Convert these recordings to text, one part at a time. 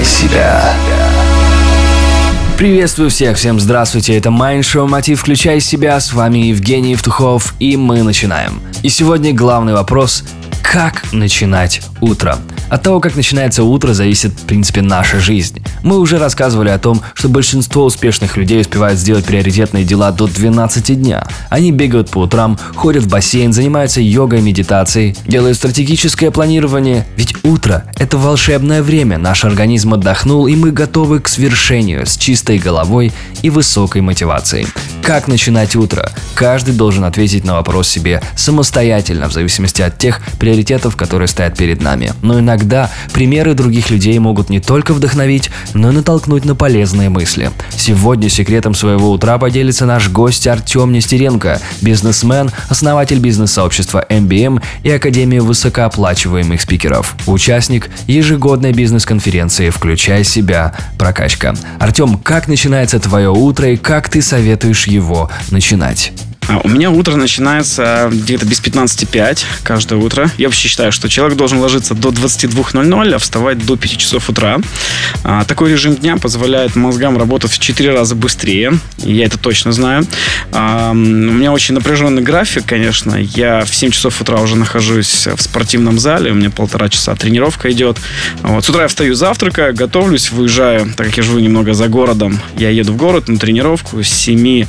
включай себя. Приветствую всех, всем здравствуйте, это Майн Шоу Мотив «Включай себя», с вами Евгений Евтухов, и мы начинаем. И сегодня главный вопрос – как начинать утро? От того, как начинается утро, зависит, в принципе, наша жизнь. Мы уже рассказывали о том, что большинство успешных людей успевают сделать приоритетные дела до 12 дня. Они бегают по утрам, ходят в бассейн, занимаются йогой, медитацией, делают стратегическое планирование. Ведь утро – это волшебное время, наш организм отдохнул, и мы готовы к свершению с чистой головой и высокой мотивацией. Как начинать утро? Каждый должен ответить на вопрос себе самостоятельно, в зависимости от тех приоритетов, которые стоят перед нами. Но иногда примеры других людей могут не только вдохновить, но и натолкнуть на полезные мысли. Сегодня секретом своего утра поделится наш гость Артем Нестеренко, бизнесмен, основатель бизнес-сообщества MBM и Академии высокооплачиваемых спикеров, участник ежегодной бизнес-конференции «Включай себя. Прокачка». Артем, как начинается твое утро и как ты советуешь его начинать? А, у меня утро начинается где-то без 15.05 каждое утро. Я вообще считаю, что человек должен ложиться до 22.00, а вставать до 5 часов утра. А, такой режим дня позволяет мозгам работать в 4 раза быстрее. Я это точно знаю. А, у меня очень напряженный график, конечно. Я в 7 часов утра уже нахожусь в спортивном зале. У меня полтора часа тренировка идет. Вот. С утра я встаю, завтракаю, готовлюсь, выезжаю. Так как я живу немного за городом, я еду в город на тренировку с 7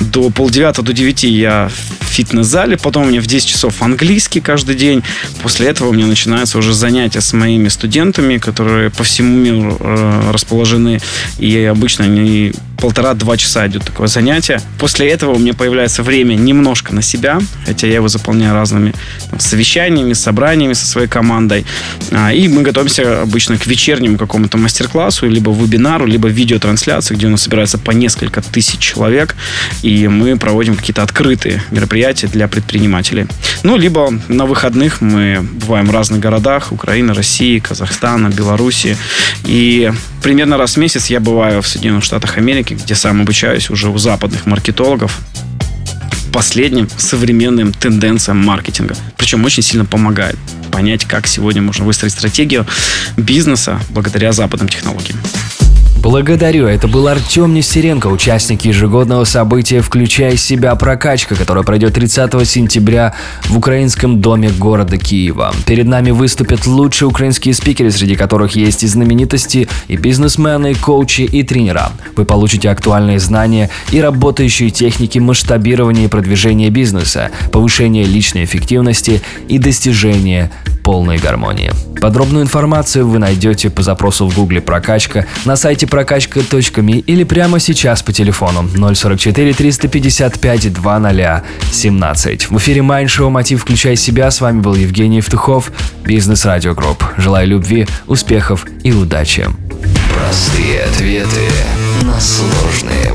до полдевятого до 9 я в фитнес-зале, потом у меня в 10 часов английский каждый день. После этого у меня начинаются уже занятия с моими студентами, которые по всему миру э, расположены. И обычно они полтора-два часа идет такое занятие. После этого у меня появляется время немножко на себя, хотя я его заполняю разными там, совещаниями, собраниями со своей командой. А, и мы готовимся обычно к вечернему какому-то мастер-классу, либо вебинару, либо видеотрансляции, где у нас собирается по несколько тысяч человек, и мы проводим какие-то открытые мероприятия для предпринимателей. Ну, либо на выходных мы бываем в разных городах, Украины, России, Казахстана, Беларуси, и примерно раз в месяц я бываю в Соединенных Штатах Америки, где сам обучаюсь уже у западных маркетологов последним современным тенденциям маркетинга. Причем очень сильно помогает понять, как сегодня можно выстроить стратегию бизнеса благодаря западным технологиям. Благодарю, это был Артем Нестеренко, участник ежегодного события «Включай себя. Прокачка», которое пройдет 30 сентября в Украинском доме города Киева. Перед нами выступят лучшие украинские спикеры, среди которых есть и знаменитости, и бизнесмены, и коучи, и тренера. Вы получите актуальные знания и работающие техники масштабирования и продвижения бизнеса, повышения личной эффективности и достижения полной гармонии. Подробную информацию вы найдете по запросу в гугле «Прокачка» на сайте прокачка.ми или прямо сейчас по телефону 044 355 2017. В эфире Майндшоу «Мотив. Включай себя». С вами был Евгений Евтухов, Бизнес Радио Групп. Желаю любви, успехов и удачи. Простые ответы на сложные